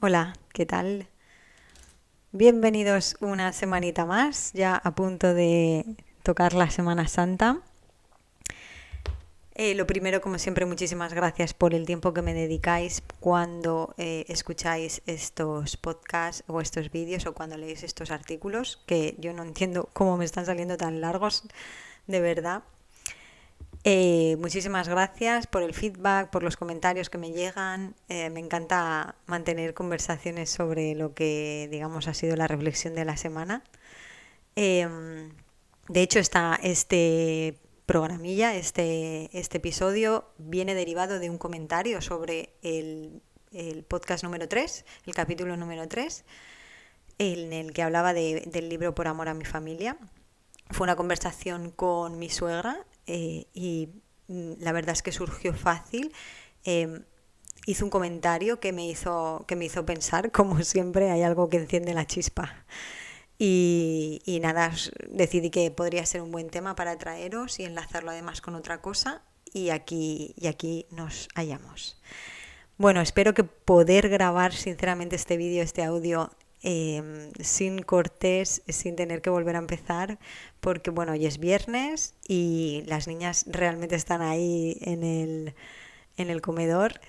Hola, ¿qué tal? Bienvenidos una semanita más, ya a punto de tocar la Semana Santa. Eh, lo primero, como siempre, muchísimas gracias por el tiempo que me dedicáis cuando eh, escucháis estos podcasts o estos vídeos o cuando leéis estos artículos, que yo no entiendo cómo me están saliendo tan largos, de verdad. Eh, muchísimas gracias por el feedback, por los comentarios que me llegan. me encanta mantener conversaciones sobre lo que, digamos, ha sido la reflexión de la semana. Em, de hecho, está este programilla, este, este episodio viene derivado de un comentario sobre el, podcast número 3, el capítulo número 3, en el que hablaba del libro Por amor a mi familia. Fue una conversación con mi suegra eh, y mm, la verdad es que surgió fácil. Em, hizo un comentario que me hizo, que me hizo pensar, como siempre, hay algo que enciende la chispa. Y, nada, decidí que podría ser un buen tema para traeros y enlazarlo además con otra cosa y aquí, y aquí nos hallamos. Bueno, espero que poder grabar sinceramente este vídeo, este audio em, sin cortes, sin tener que volver a empezar, porque bueno, hoy es viernes y las niñas realmente están ahí en el, en el comedor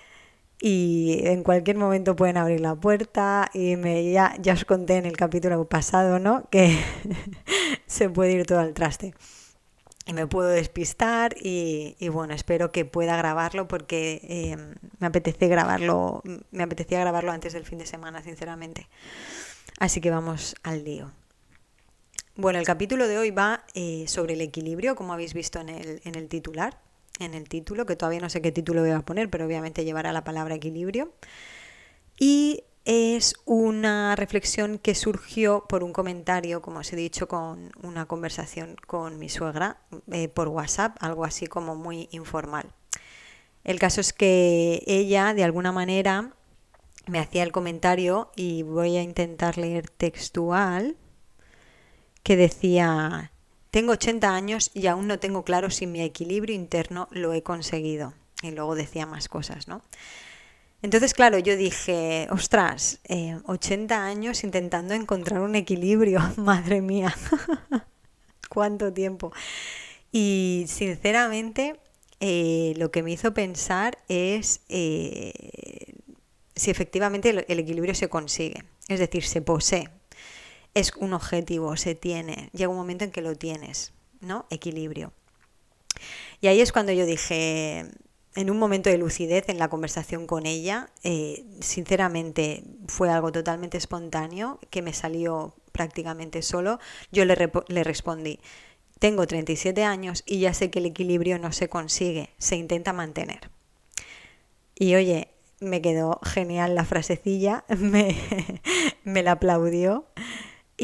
y en cualquier momento pueden abrir la puerta y me, ya, ya os conté en el capítulo pasado, ¿no? Que se puede ir todo al traste. Y me puedo despistar y, bueno, espero que pueda grabarlo porque eh, me apetece grabarlo, me apetecía grabarlo antes del fin de semana, sinceramente. Así que vamos al lío. Bueno, el capítulo de hoy va eh, sobre el equilibrio, como habéis visto en el, en el titular en el título, que todavía no sé qué título voy a poner, pero obviamente llevará la palabra equilibrio. Y es una reflexión que surgió por un comentario, como os he dicho, con una conversación con mi suegra eh, por WhatsApp, algo así como muy informal. El caso es que ella, de alguna manera, me hacía el comentario y voy a intentar leer textual, que decía, tengo 80 años y aún no tengo claro si mi equilibrio interno lo he conseguido. Y luego decía más cosas, ¿no? Entonces, claro, yo dije, ostras, 80 eh, años intentando encontrar un equilibrio, madre mía, cuánto tiempo. Y sinceramente, eh, lo que me hizo pensar es eh, si efectivamente el equilibrio se consigue, es decir, se posee es un objetivo, se tiene, llega un momento en que lo tienes, ¿no? Equilibrio. Y ahí es cuando yo dije, en un momento de lucidez en la conversación con ella, eh, sinceramente fue algo totalmente espontáneo que me salió prácticamente solo. Yo le, le respondí, tengo 37 años y ya sé que el equilibrio no se consigue, se intenta mantener. Y oye, me quedó genial la frasecilla, me, me la aplaudió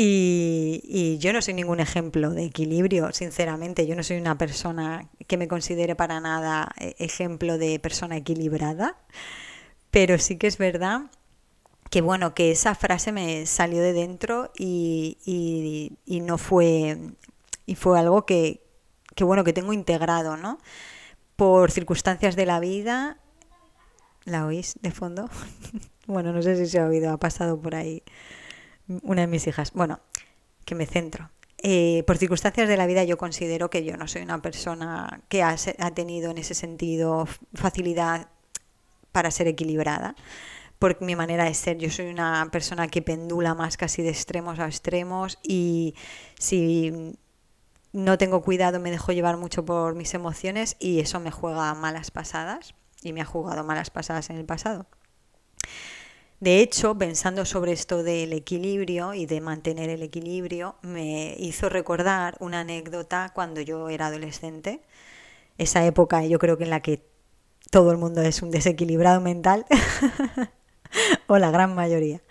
y, yo no soy ningún ejemplo de equilibrio, sinceramente. Yo no soy una persona que me considere para nada eh, ejemplo de persona equilibrada, pero sí que es verdad que bueno, que esa frase me salió de dentro y, no fue, y fue algo que, que, bueno, que tengo integrado, ¿no? Por circunstancias de la vida. ¿La oís de fondo? bueno, no sé si se ha oído, ha pasado por ahí una de mis hijas. Bueno, que me centro. Eh, por circunstancias de la vida yo considero que yo no soy una persona que ha, tenido en ese sentido facilidad para ser equilibrada por mi manera de ser. Yo soy una persona que pendula más casi de extremos a extremos y si no tengo cuidado me dejo llevar mucho por mis emociones y eso me juega malas pasadas y me ha jugado malas pasadas en el pasado. De hecho, pensando sobre esto del equilibrio y de mantener el equilibrio, me hizo recordar una anécdota cuando yo era adolescente, esa época yo creo que en la que todo el mundo es un desequilibrado mental, o la gran mayoría.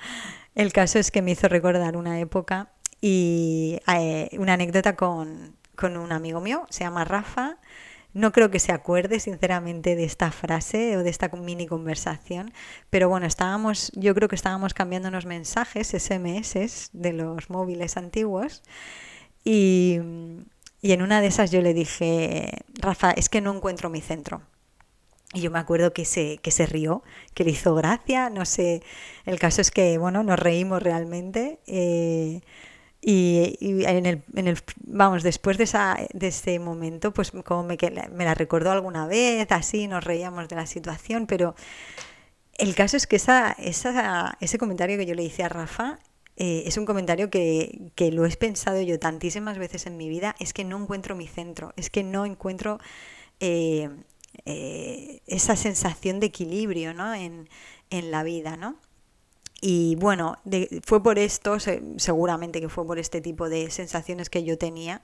El caso es que me hizo recordar una época y eh, una anécdota con, con un amigo mío, se llama Rafa, no creo que se acuerde sinceramente de esta frase o de esta mini conversación, pero bueno, estábamos, yo creo que estábamos cambiando unos mensajes, SMS de los móviles antiguos. Y, en una de esas yo le dije, Rafa, es que no encuentro mi centro. Y yo me acuerdo que se, que se rió, que le hizo gracia, no sé, el caso es que, bueno, nos reímos realmente. Eh, y, en, el, en, el, vamos, después de, esa, de ese momento, pues como me, me la recordó alguna vez, así nos reíamos de la situación, pero el caso es que esa, esa, ese comentario que yo le hice a Rafa eh, es un comentario que, que, lo he pensado yo tantísimas veces en mi vida, es que no encuentro mi centro, es que no encuentro eh, eh, esa sensación de equilibrio ¿no? en, en, la vida. ¿no? Y bueno, fue por esto, seguramente que fue por este tipo de sensaciones que yo tenía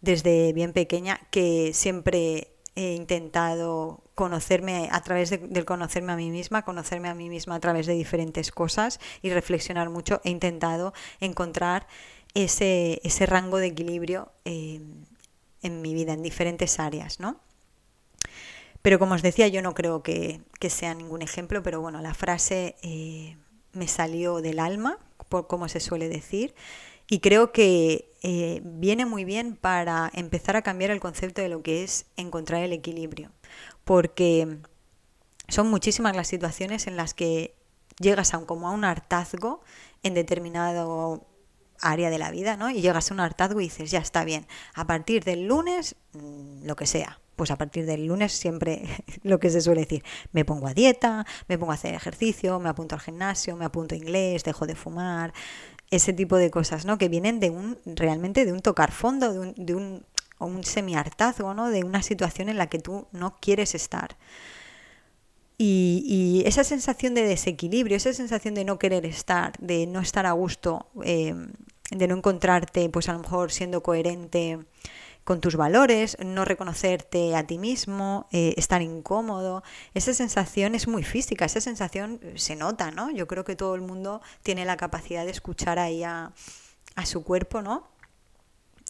desde bien pequeña, que siempre he intentado conocerme a través de, del conocerme a mí misma, conocerme a mí misma a través de diferentes cosas y reflexionar mucho. He intentado encontrar ese, ese rango de equilibrio eh, en mi vida, en diferentes áreas, ¿no? Pero como os decía, yo no creo que, que sea ningún ejemplo, pero bueno, la frase eh, me salió del alma, por como se suele decir, y creo que eh, viene muy bien para empezar a cambiar el concepto de lo que es encontrar el equilibrio, porque son muchísimas las situaciones en las que llegas a un, como a un hartazgo en determinado área de la vida, ¿no? Y llegas a un hartazgo y dices, ya está bien, a partir del lunes, mm, lo que sea, pues a partir del lunes siempre lo que se suele decir, me pongo a dieta, me pongo a hacer ejercicio, me apunto al gimnasio, me apunto inglés, dejo de fumar, ese tipo de cosas, ¿no? Que vienen de un, realmente de un tocar fondo, de un, de un, un semi-hartazgo, ¿no? De una situación en la que tú no quieres estar. Y, esa sensación de desequilibrio, esa sensación de no querer estar, de no estar a gusto, eh, de no encontrarte, pues a lo mejor siendo coherente con tus valores, no reconocerte a ti mismo, eh, estar incómodo. Esa sensación es muy física, esa sensación se nota, ¿no? Yo creo que todo el mundo tiene la capacidad de escuchar ahí a, a su cuerpo, ¿no?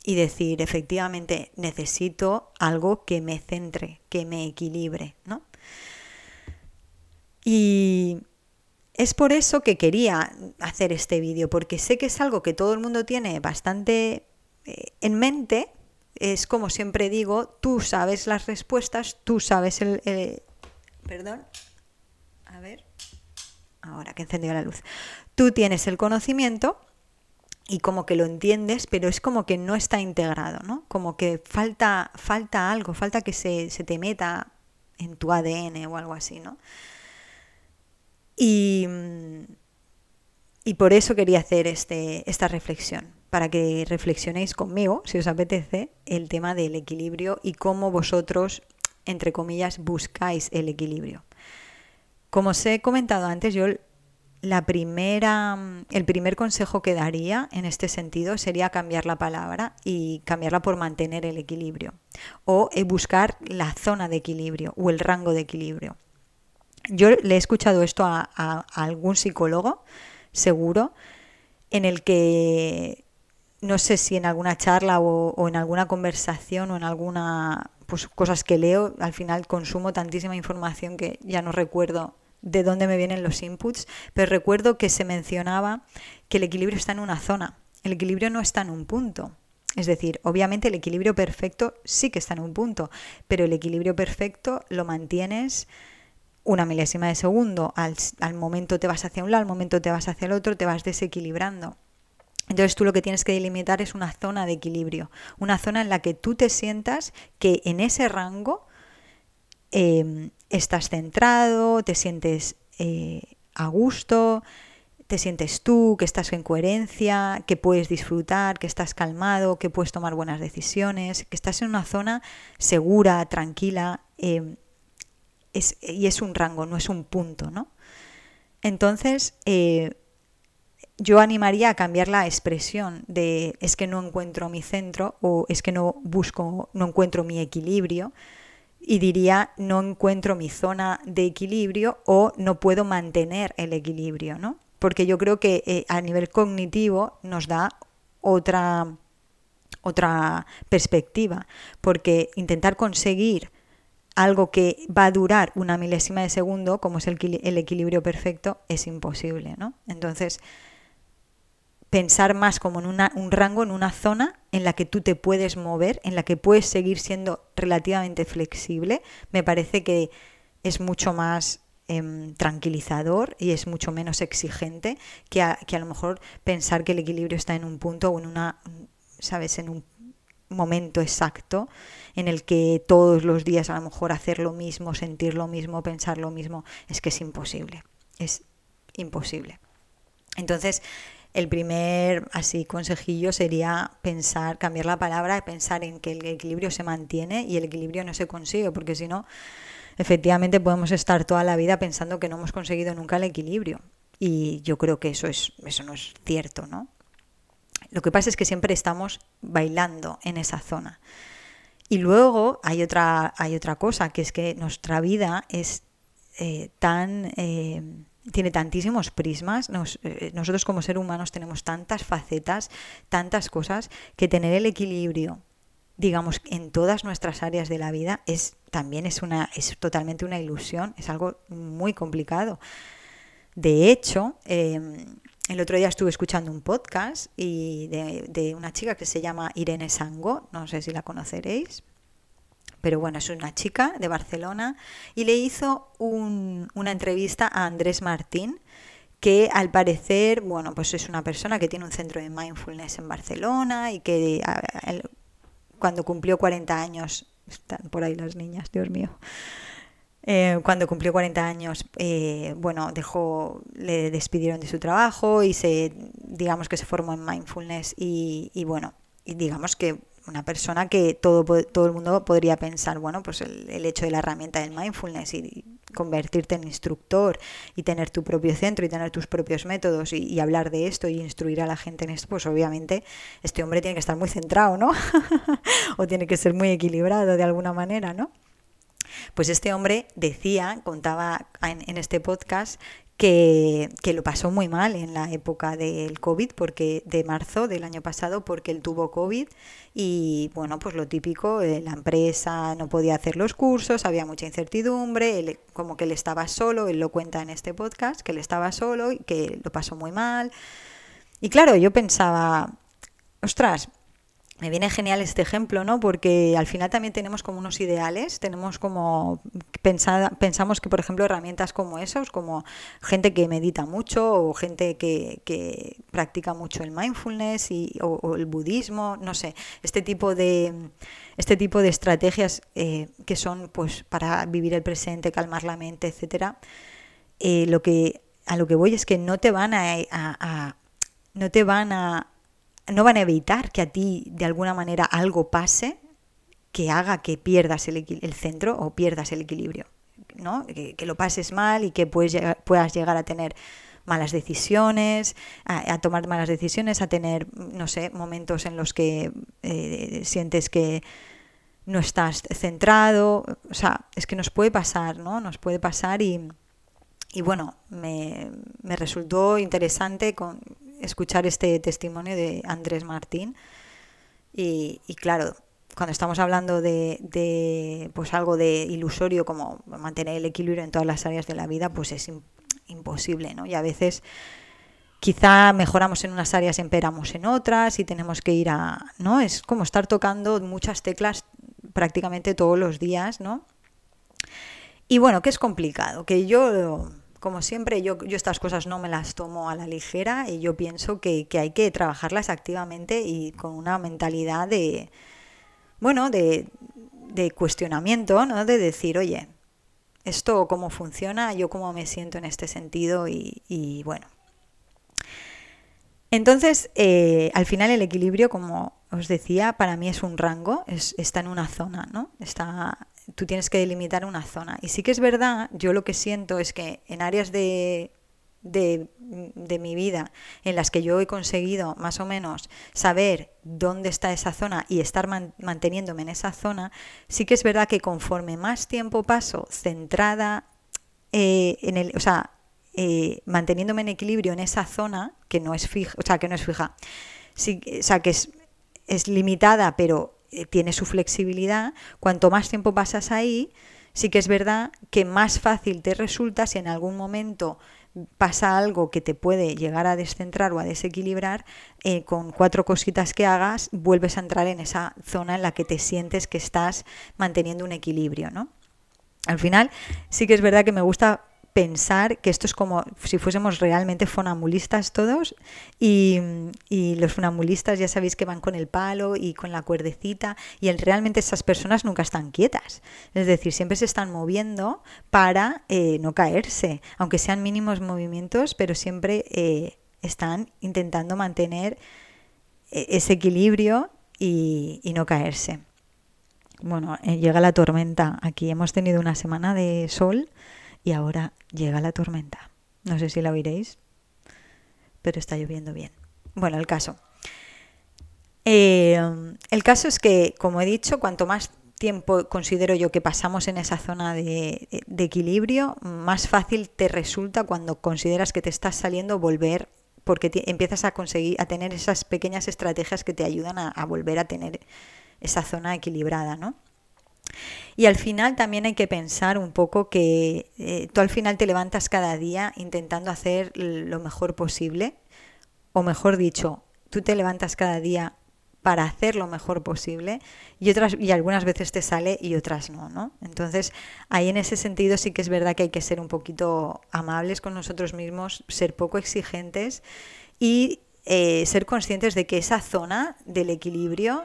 Y decir, efectivamente, necesito algo que me centre, que me equilibre, ¿no? Y es por eso que quería hacer este vídeo, porque sé que es algo que todo el mundo tiene bastante eh, en mente, es como siempre digo, tú sabes las respuestas, tú sabes el... perdón. A ver. Ahora que encendió la luz. Tú tienes el conocimiento y como que lo entiendes, pero es como que no está integrado, ¿no? Como que falta, falta algo, falta que se, se te meta en tu ADN o algo así, ¿no? Y, y por eso quería hacer este, esta reflexión para que reflexionéis conmigo, si os apetece, el tema del equilibrio y cómo vosotros, entre comillas, buscáis el equilibrio. Como os he comentado antes, yo la primera, el primer consejo que daría en este sentido sería cambiar la palabra y cambiarla por mantener el equilibrio o eh, buscar la zona de equilibrio o el rango de equilibrio. Yo le he escuchado esto a, a algún psicólogo, seguro, en el que no sé si en alguna charla o, en alguna conversación o en alguna pues, cosas que leo, al final consumo tantísima información que ya no recuerdo de dónde me vienen los inputs, pero recuerdo que se mencionaba que el equilibrio está en una zona, el equilibrio no está en un punto. Es decir, obviamente el equilibrio perfecto sí que está en un punto, pero el equilibrio perfecto lo mantienes una milésima de segundo, al, al momento te vas hacia un lado, al momento te vas hacia el otro, te vas desequilibrando. Entonces tú lo que tienes que delimitar es una zona de equilibrio, una zona en la que tú te sientas que en ese rango em, estás centrado, te sientes eh, a gusto, te sientes tú, que estás en coherencia, que puedes disfrutar, que estás calmado, que puedes tomar buenas decisiones, que estás en una zona segura, tranquila, em, y es un rango, no es un punto, ¿no? Entonces, eh, yo animaría a cambiar la expresión de es que no encuentro mi centro o es que no busco, no encuentro mi equilibrio y diría no encuentro mi zona de equilibrio o no puedo mantener el equilibrio, ¿no? Porque yo creo que eh, a nivel cognitivo nos da otra, otra perspectiva, porque intentar conseguir algo que va a durar una milésima de segundo, como es el, el equilibrio perfecto, es imposible, ¿no? Entonces, pensar más como en un rango, en una zona en la que tú te puedes mover, en la que puedes seguir siendo relativamente flexible, me parece que es mucho más em, tranquilizador y es mucho menos exigente que a, que a lo mejor pensar que el equilibrio está en un punto o en una, ¿sabes?, en un momento exacto en el que todos los días a lo mejor hacer lo mismo, sentir lo mismo, pensar lo mismo, es que es imposible, es imposible. Entonces, el primer así consejillo sería pensar, cambiar la palabra, pensar en que el equilibrio se mantiene y el equilibrio no se consigue, porque si no, efectivamente podemos estar toda la vida pensando que no hemos conseguido nunca el equilibrio. Y yo creo que eso es, eso no es cierto, ¿no? Lo que pasa es que siempre estamos bailando en esa zona. Y luego hay otra, hay otra cosa, que es que nuestra vida es eh, tan eh, tiene tantísimos prismas, eh, nosotros como seres humanos tenemos tantas facetas, tantas cosas, que tener el equilibrio, digamos, en todas nuestras áreas de la vida es también es una es totalmente una ilusión, es algo muy complicado. De hecho, em, el otro día estuve escuchando un podcast y de, una chica que se llama Irene Sango, no sé si la conoceréis, pero bueno, es una chica de Barcelona y le hizo una entrevista a Andrés Martín, que al parecer, bueno, pues es una persona que tiene un centro de mindfulness en Barcelona y que cuando cumplió 40 años, están por ahí las niñas, Dios mío, eh, cuando cumplió 40 años, eh, bueno, dejó, le despidieron de su trabajo y se, digamos que se formó en mindfulness y, y bueno, y digamos que una persona que todo, todo el mundo podría pensar, bueno, pues el, hecho de la herramienta del mindfulness y, convertirte en instructor y tener tu propio centro y tener tus propios métodos y, hablar de esto y instruir a la gente en esto, pues obviamente este hombre tiene que estar muy centrado, ¿no? o tiene que ser muy equilibrado de alguna manera, ¿no? Pues este hombre decía, contaba en, este podcast, que, lo pasó muy mal en la época del COVID, porque de marzo del año pasado, porque él tuvo COVID y bueno, pues lo típico, eh, la empresa no podía hacer los cursos, había mucha incertidumbre, él, como que él estaba solo, él lo cuenta en este podcast, que él estaba solo y que lo pasó muy mal. Y claro, yo pensaba, ostras, me viene genial este ejemplo, ¿no? Porque al final también tenemos como unos ideales, tenemos como pensamos que, por ejemplo, herramientas como esos, como gente que medita mucho o gente que, que practica mucho el mindfulness y, o, el budismo, no sé, este tipo de este tipo de estrategias eh, que son, pues, para vivir el presente, calmar la mente, etcétera. Eh, lo que a lo que voy es que no te van a no te van a no van a evitar que a ti de alguna manera algo pase que haga que pierdas el, el centro o pierdas el equilibrio, ¿no? Que, lo pases mal y que puedes puedas llegar a tener malas decisiones, a, tomar malas decisiones, a tener, no sé, momentos en los que eh, sientes que no estás centrado, o sea, es que nos puede pasar, ¿no? Nos puede pasar y, y bueno, me, me resultó interesante con, escuchar este testimonio de Andrés Martín. Y, claro, cuando estamos hablando de, pues algo de ilusorio como mantener el equilibrio en todas las áreas de la vida, pues es imposible, ¿no? Y a veces quizá mejoramos en unas áreas, emperamos en otras y tenemos que ir a, ¿no? Es como estar tocando muchas teclas prácticamente todos los días, ¿no? Y bueno, que es complicado, que yo como siempre, yo, yo estas cosas no me las tomo a la ligera y yo pienso que, hay que trabajarlas activamente y con una mentalidad de, bueno, de, cuestionamiento, ¿no? De decir, oye, esto cómo funciona, yo cómo me siento en este sentido y, bueno. Entonces, eh, al final el equilibrio, como os decía, para mí es un rango, está en una zona, ¿no? Está tú tienes que delimitar una zona. Y sí que es verdad, yo lo que siento es que en áreas de, de, mi vida en las que yo he conseguido más o menos saber dónde está esa zona y estar manteniéndome en esa zona, sí que es verdad que conforme más tiempo paso centrada eh, en el, o sea, eh, manteniéndome en equilibrio en esa zona que no es fija, o sea, que no es fija, sí, o sea, que es, es limitada, pero eh, tiene su flexibilidad, cuanto más tiempo pasas ahí, sí que es verdad que más fácil te resulta si en algún momento pasa algo que te puede llegar a descentrar o a desequilibrar, eh, con cuatro cositas que hagas vuelves a entrar en esa zona en la que te sientes que estás manteniendo un equilibrio, ¿no? Al final sí que es verdad que me gusta pensar que esto es como si fuésemos realmente fonambulistas todos y, los fonambulistas ya sabéis que van con el palo y con la cuerdecita y realmente esas personas nunca están quietas, es decir, siempre se están moviendo para eh, no caerse, aunque sean mínimos movimientos, pero siempre eh, están intentando mantener eh, ese equilibrio y, y no caerse. Bueno, llega la tormenta. Aquí hemos tenido una semana de sol y ahora llega la tormenta. No sé si la oiréis, pero está lloviendo bien. Bueno, el caso. Eh, el caso es que, como he dicho, cuanto más tiempo considero yo que pasamos en esa zona de, equilibrio, más fácil te resulta cuando consideras que te estás saliendo volver, porque empiezas a conseguir, a tener esas pequeñas estrategias que te ayudan a, a volver a tener esa zona equilibrada, ¿no? Y al final también hay que pensar un poco que eh, tú al final te levantas cada día intentando hacer lo mejor posible, o mejor dicho, tú te levantas cada día para hacer lo mejor posible y otras y algunas veces te sale y otras no, ¿no? Entonces, ahí en ese sentido sí que es verdad que hay que ser un poquito amables con nosotros mismos, ser poco exigentes y eh, ser conscientes de que esa zona del equilibrio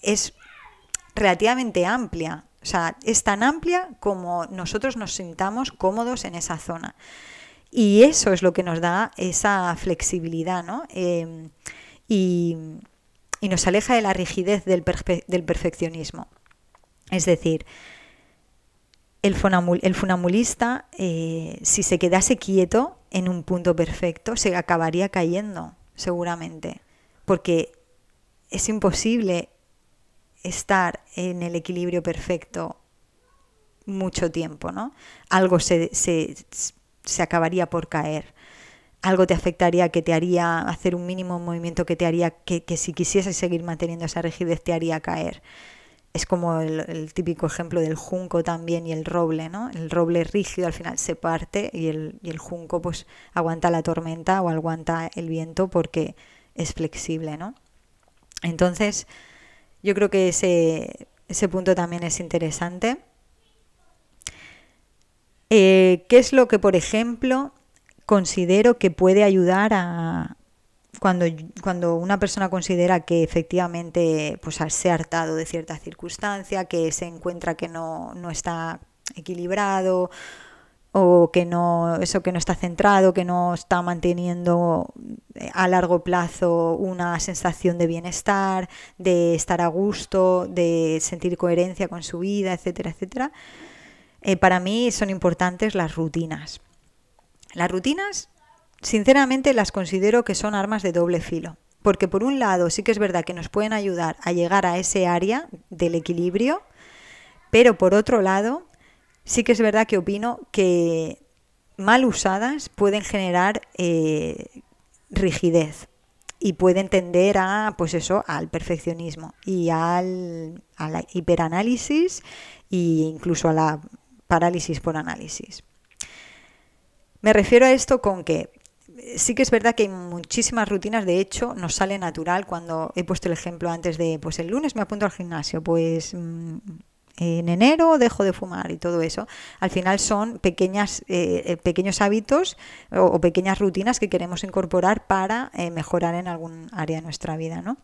es relativamente amplia. O sea, es tan amplia como nosotros nos sintamos cómodos en esa zona. Y eso es lo que nos da esa flexibilidad, ¿no? Em, y, nos aleja de la rigidez del, perfeccionismo. Es decir, el, funambulista, eh, si se quedase quieto en un punto perfecto, se acabaría cayendo, seguramente. Porque es imposible estar en el equilibrio perfecto mucho tiempo, ¿no? Algo se, se, se, acabaría por caer. Algo te afectaría que te haría hacer un mínimo movimiento que te haría que, que si quisieses seguir manteniendo esa rigidez te haría caer. Es como el, típico ejemplo del junco también y el roble, ¿no? El roble rígido al final se parte y el, y el junco pues aguanta la tormenta o aguanta el viento porque es flexible, ¿no? Entonces, yo creo que ese, ese punto también es interesante. Eh, ¿Qué es lo que, por ejemplo, considero que puede ayudar a cuando, cuando una persona considera que efectivamente pues, se ha hartado de cierta circunstancia, que se encuentra que no, no está equilibrado o que no, eso que no está centrado, que no está manteniendo eh, a largo plazo una sensación de bienestar, de estar a gusto, de sentir coherencia con su vida, etcétera, etcétera. Eh, para mí son importantes las rutinas. Las rutinas, sinceramente, las considero que son armas de doble filo. Porque por un lado sí que es verdad que nos pueden ayudar a llegar a ese área del equilibrio, pero por otro lado sí que es verdad que opino que mal usadas pueden generar eh, rigidez y pueden tender a, pues eso, al perfeccionismo y al, hiperanálisis e incluso a la parálisis por análisis. Me refiero a esto con que sí que es verdad que hay muchísimas rutinas, de hecho, nos sale natural cuando he puesto el ejemplo antes de, pues el lunes me apunto al gimnasio, pues mm, en enero dejo de fumar y todo eso. Al final son pequeñas, eh, eh, pequeños hábitos o, pequeñas rutinas que queremos incorporar para eh, mejorar en algún área de nuestra vida, ¿no?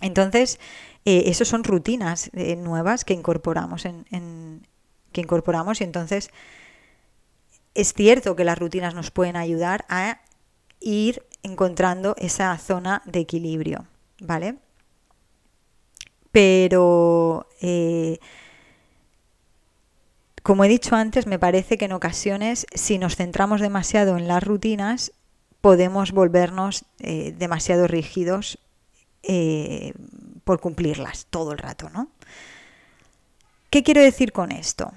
Entonces, eso son rutinas nuevas que incorporamos en, que incorporamos y entonces es cierto que las rutinas nos pueden ayudar a ir encontrando esa zona de equilibrio, ¿vale? Pero como he dicho antes, me parece que en ocasiones, si nos centramos demasiado en las rutinas, podemos volvernos eh, demasiado rígidos eh, por cumplirlas todo el rato, ¿no? ¿Qué quiero decir con esto?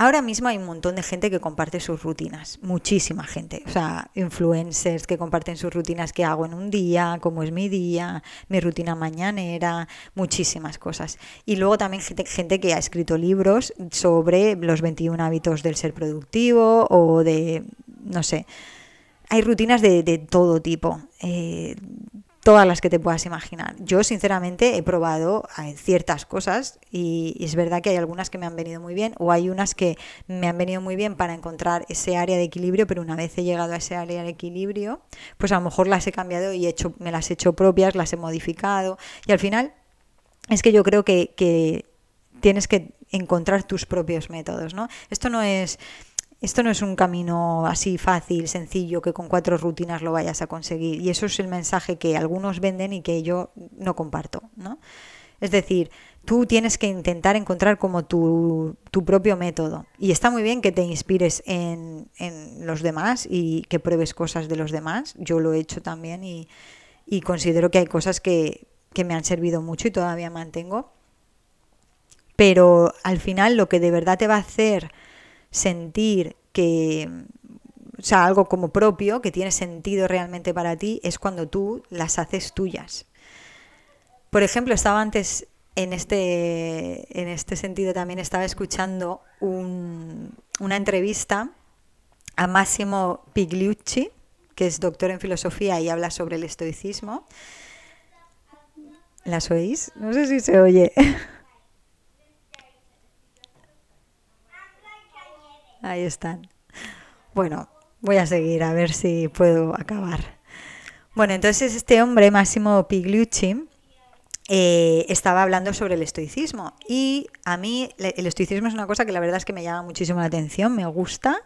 Ahora mismo hay un montón de gente que comparte sus rutinas, muchísima gente, o sea, influencers que comparten sus rutinas que hago en un día, cómo es mi día, mi rutina mañanera, muchísimas cosas. Y luego también gente, que ha escrito libros sobre los 21 hábitos del ser productivo o de, no sé, hay rutinas de, de todo tipo. Eh, todas las que te puedas imaginar. Yo sinceramente he probado eh, ciertas cosas y, es verdad que hay algunas que me han venido muy bien o hay unas que me han venido muy bien para encontrar ese área de equilibrio, pero una vez he llegado a ese área de equilibrio, pues a lo mejor las he cambiado y he hecho, me las he hecho propias, las he modificado y al final es que yo creo que, que tienes que encontrar tus propios métodos, ¿no? Esto no es esto no es un camino así fácil, sencillo, que con cuatro rutinas lo vayas a conseguir. Y eso es el mensaje que algunos venden y que yo no comparto, ¿no? Es decir, tú tienes que intentar encontrar como tu, tu propio método. Y está muy bien que te inspires en, en, los demás y que pruebes cosas de los demás. Yo lo he hecho también y, y considero que hay cosas que, que me han servido mucho y todavía mantengo. Pero al final lo que de verdad te va a hacer sentir que, o sea, algo como propio, que tiene sentido realmente para ti, es cuando tú las haces tuyas. Por ejemplo, estaba antes en este, en este sentido también estaba escuchando un, una entrevista a Massimo Pigliucci, que es doctor en filosofía y habla sobre el estoicismo. ¿Las oís? No sé si se oye. Ahí están. Bueno, voy a seguir a ver si puedo acabar. Bueno, entonces este hombre, Massimo Pigliucci, eh, estaba hablando sobre el estoicismo. Y a mí el estoicismo es una cosa que la verdad es que me llama muchísimo la atención, me gusta.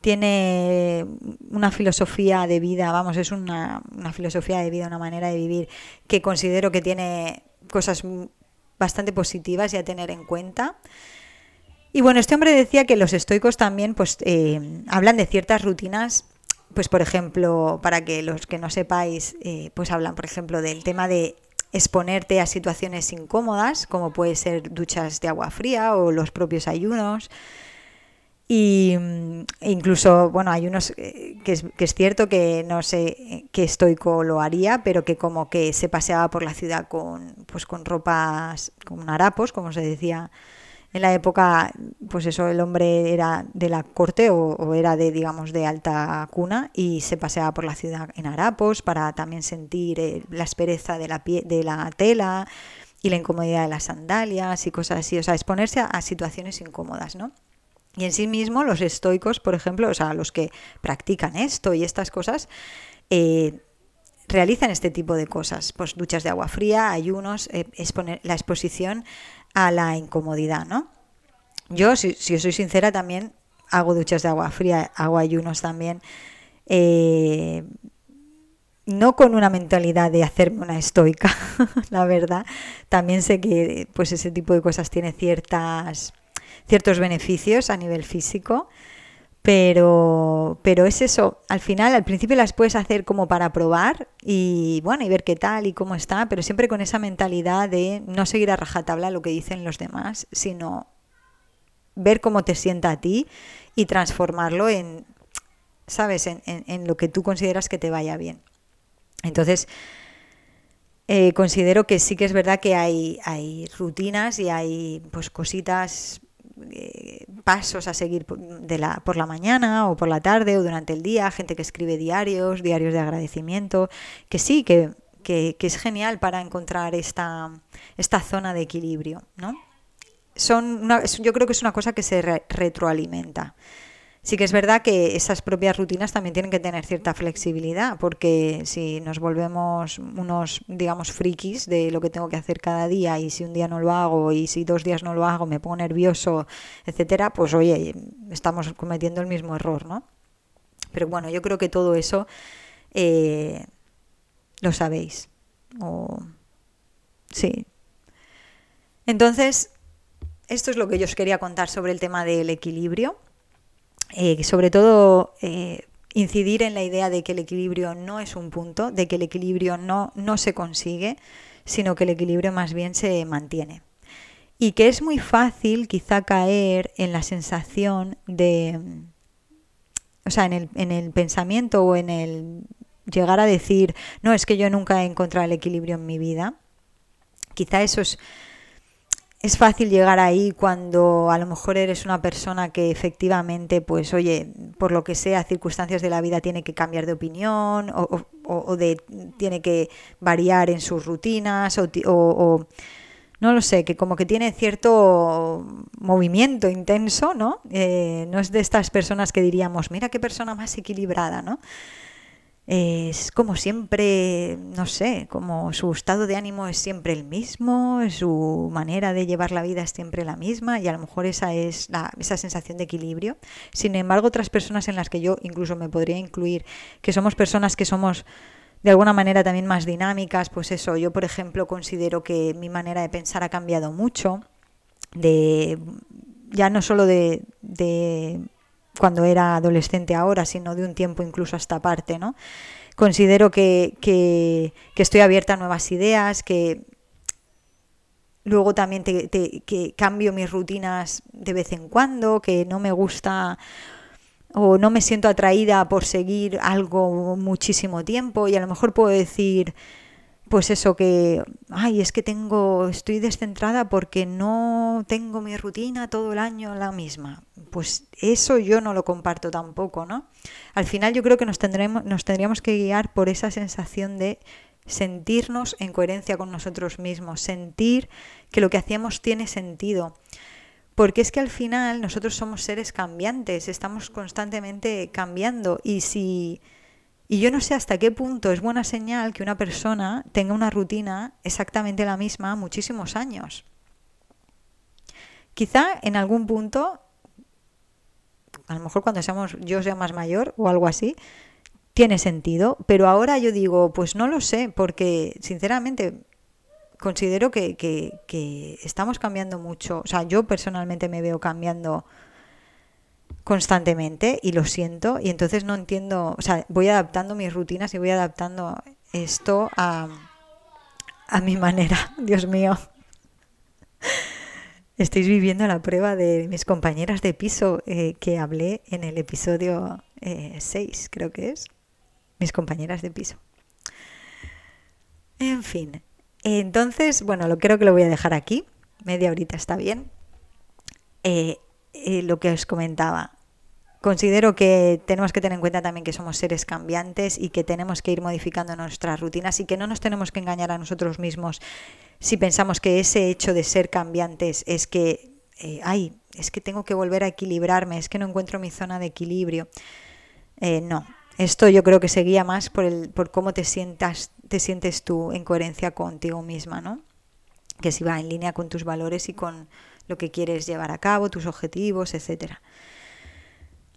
Tiene una filosofía de vida, vamos, es una, una filosofía de vida, una manera de vivir que considero que tiene cosas bastante positivas y a tener en cuenta. Y bueno, este hombre decía que los estoicos también pues, eh, hablan de ciertas rutinas, pues por ejemplo, para que los que no sepáis, eh, pues hablan, por ejemplo, del tema de exponerte a situaciones incómodas, como puede ser duchas de agua fría o los propios ayunos. Y e incluso, bueno, hay unos eh, que es, que es, cierto que no sé qué estoico lo haría, pero que como que se paseaba por la ciudad con, pues con ropas, con harapos, como se decía en la época, pues eso, el hombre era de la corte o, era de, digamos, de alta cuna y se paseaba por la ciudad en harapos para también sentir eh, la aspereza de la, de la tela y la incomodidad de las sandalias y cosas así, o sea, exponerse a, situaciones incómodas, ¿no? Y en sí mismo los estoicos, por ejemplo, o sea, los que practican esto y estas cosas, eh, realizan este tipo de cosas, pues duchas de agua fría, ayunos, eh, exponer, la exposición a la incomodidad, ¿no? Yo, si, si soy sincera, también hago duchas de agua fría, hago ayunos también. Eh, no con una mentalidad de hacerme una estoica, la verdad. También sé que pues ese tipo de cosas tiene ciertas, ciertos beneficios a nivel físico, pero, pero es eso, al final, al principio las puedes hacer como para probar y bueno, y ver qué tal y cómo está, pero siempre con esa mentalidad de no seguir a rajatabla lo que dicen los demás, sino ver cómo te sienta a ti y transformarlo en, ¿sabes?, en, lo que tú consideras que te vaya bien. Entonces, eh, considero que sí que es verdad que hay, hay rutinas y hay pues cositas eh, pasos a seguir por la mañana o por la tarde o durante el día, gente que escribe diarios, diarios de agradecimiento, que sí, que, que, que es genial para encontrar esta, esta zona de equilibrio. ¿no? Son una, yo creo que es una cosa que se re, retroalimenta. Sí que es verdad que esas propias rutinas también tienen que tener cierta flexibilidad, porque si nos volvemos unos, digamos, frikis de lo que tengo que hacer cada día y si un día no lo hago y si dos días no lo hago me pongo nervioso, etcétera, pues oye, estamos cometiendo el mismo error, ¿no? Pero bueno, yo creo que todo eso eh, lo sabéis. O... Sí. Entonces, esto es lo que yo os quería contar sobre el tema del equilibrio. Eh, sobre todo eh, incidir en la idea de que el equilibrio no es un punto, de que el equilibrio no, no se consigue, sino que el equilibrio más bien se mantiene. y que es muy fácil quizá caer en la sensación de, o sea, en el, en el pensamiento o en el llegar a decir, no, es que yo nunca he encontrado el equilibrio en mi vida. Quizá eso es, es fácil llegar ahí cuando a lo mejor eres una persona que efectivamente, pues oye, por lo que sea, circunstancias de la vida tiene que cambiar de opinión o, o, de, tiene que variar en sus rutinas o, no lo sé, que como que tiene cierto movimiento intenso, ¿no? Eh, no es de estas personas que diríamos, mira qué persona más equilibrada, ¿no? Es como siempre, no sé, como su estado de ánimo es siempre el mismo, su manera de llevar la vida es siempre la misma y a lo mejor esa es la, esa sensación de equilibrio. Sin embargo, otras personas en las que yo incluso me podría incluir, que somos personas que somos de alguna manera también más dinámicas, pues eso, yo por ejemplo considero que mi manera de pensar ha cambiado mucho, de ya no solo de, de cuando era adolescente ahora, sino de un tiempo incluso hasta parte, ¿no? Considero que, que, estoy abierta a nuevas ideas, que luego también que cambio mis rutinas de vez en cuando, que no me gusta o no me siento atraída por seguir algo muchísimo tiempo y a lo mejor puedo decir, pues eso que, ay, es que tengo, estoy descentrada porque no tengo mi rutina todo el año la misma. Pues eso yo no lo comparto tampoco, ¿no? Al final yo creo que nos, tendremos, nos tendríamos que guiar por esa sensación de sentirnos en coherencia con nosotros mismos, sentir que lo que hacemos tiene sentido. Porque es que al final nosotros somos seres cambiantes, estamos constantemente cambiando y si y yo no sé hasta qué punto es buena señal que una persona tenga una rutina exactamente la misma muchísimos años. Quizá en algún punto, a lo mejor cuando seamos, yo sea más mayor o algo así, tiene sentido, pero ahora yo digo, pues no lo sé, porque sinceramente considero que, que, que estamos cambiando mucho, o sea, yo personalmente me veo cambiando constantemente y lo siento y entonces no entiendo, o sea, voy adaptando mis rutinas y voy adaptando esto a, a mi manera, Dios mío. Estáis viviendo la prueba de mis compañeras de piso eh, que hablé en el episodio 6, eh, creo que es. Mis compañeras de piso. En fin. Entonces, bueno, lo creo que lo voy a dejar aquí. Media horita está bien. Eh, lo que os comentaba. Considero que tenemos que tener en cuenta también que somos seres cambiantes y que tenemos que ir modificando nuestras rutinas y que no nos tenemos que engañar a nosotros mismos si pensamos que ese hecho de ser cambiantes es que, eh, ay, es que tengo que volver a equilibrarme, es que no encuentro mi zona de equilibrio. Eh, no, esto yo creo que se guía más por, el, por cómo te, sientas, te sientes tú en coherencia contigo misma, ¿no? Que si va en línea con tus valores y con lo que quieres llevar a cabo, tus objetivos, etcétera.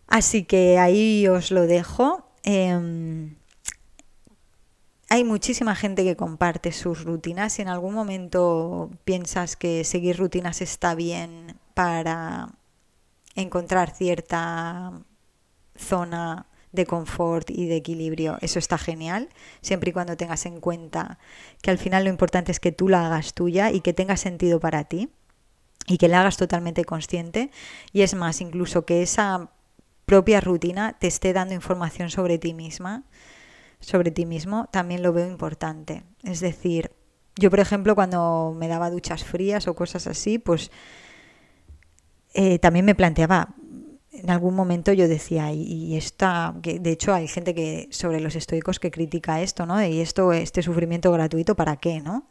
Así que ahí os lo dejo. Em, hay muchísima gente que comparte sus rutinas. Si en algún momento piensas que seguir rutinas está bien para encontrar cierta zona de confort y de equilibrio, eso está genial, siempre y cuando tengas en cuenta que al final lo importante es que tú la hagas tuya y que tenga sentido para ti y que la hagas totalmente consciente. Y es más, incluso que esa propia rutina te esté dando información sobre ti misma, sobre ti mismo, también lo veo importante. Es decir, yo por ejemplo cuando me daba duchas frías o cosas así, pues eh, también me planteaba, en algún momento yo decía, y, esta, que de hecho hay gente que sobre los estoicos que critica esto, ¿no? Y esto, este sufrimiento gratuito, ¿para qué, no?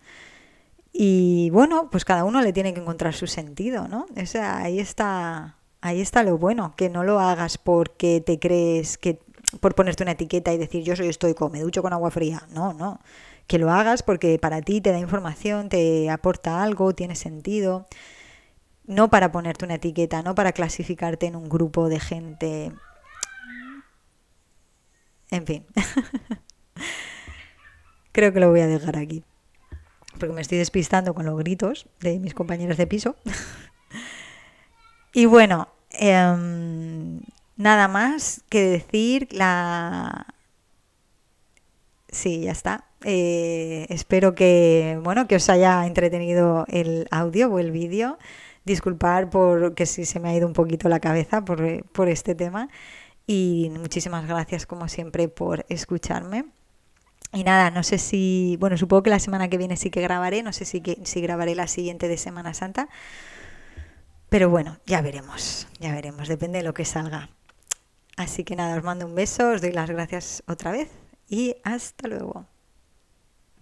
Y bueno, pues cada uno le tiene que encontrar su sentido, ¿no? O sea, ahí está, Ahí está lo bueno, que no lo hagas porque te crees que por ponerte una etiqueta y decir yo soy estoico, me ducho con agua fría. No, no. Que lo hagas porque para ti te da información, te aporta algo, tiene sentido. No para ponerte una etiqueta, no para clasificarte en un grupo de gente. En fin. Creo que lo voy a dejar aquí. Porque me estoy despistando con los gritos de mis compañeros de piso. y bueno, Em, nada más que decir la... Sí, ya está. Eh, espero que, bueno, que os haya entretenido el audio o el vídeo. Disculpar por que si se me ha ido un poquito la cabeza por, por este tema. Y muchísimas gracias, como siempre, por escucharme. Y nada, no sé si, bueno, supongo que la semana que viene sí que grabaré, no sé si, que, si grabaré la siguiente de Semana Santa. Pero bueno, ya veremos, ya veremos, depende de lo que salga. Así que nada, os mando un beso, os doy las gracias otra vez y hasta luego.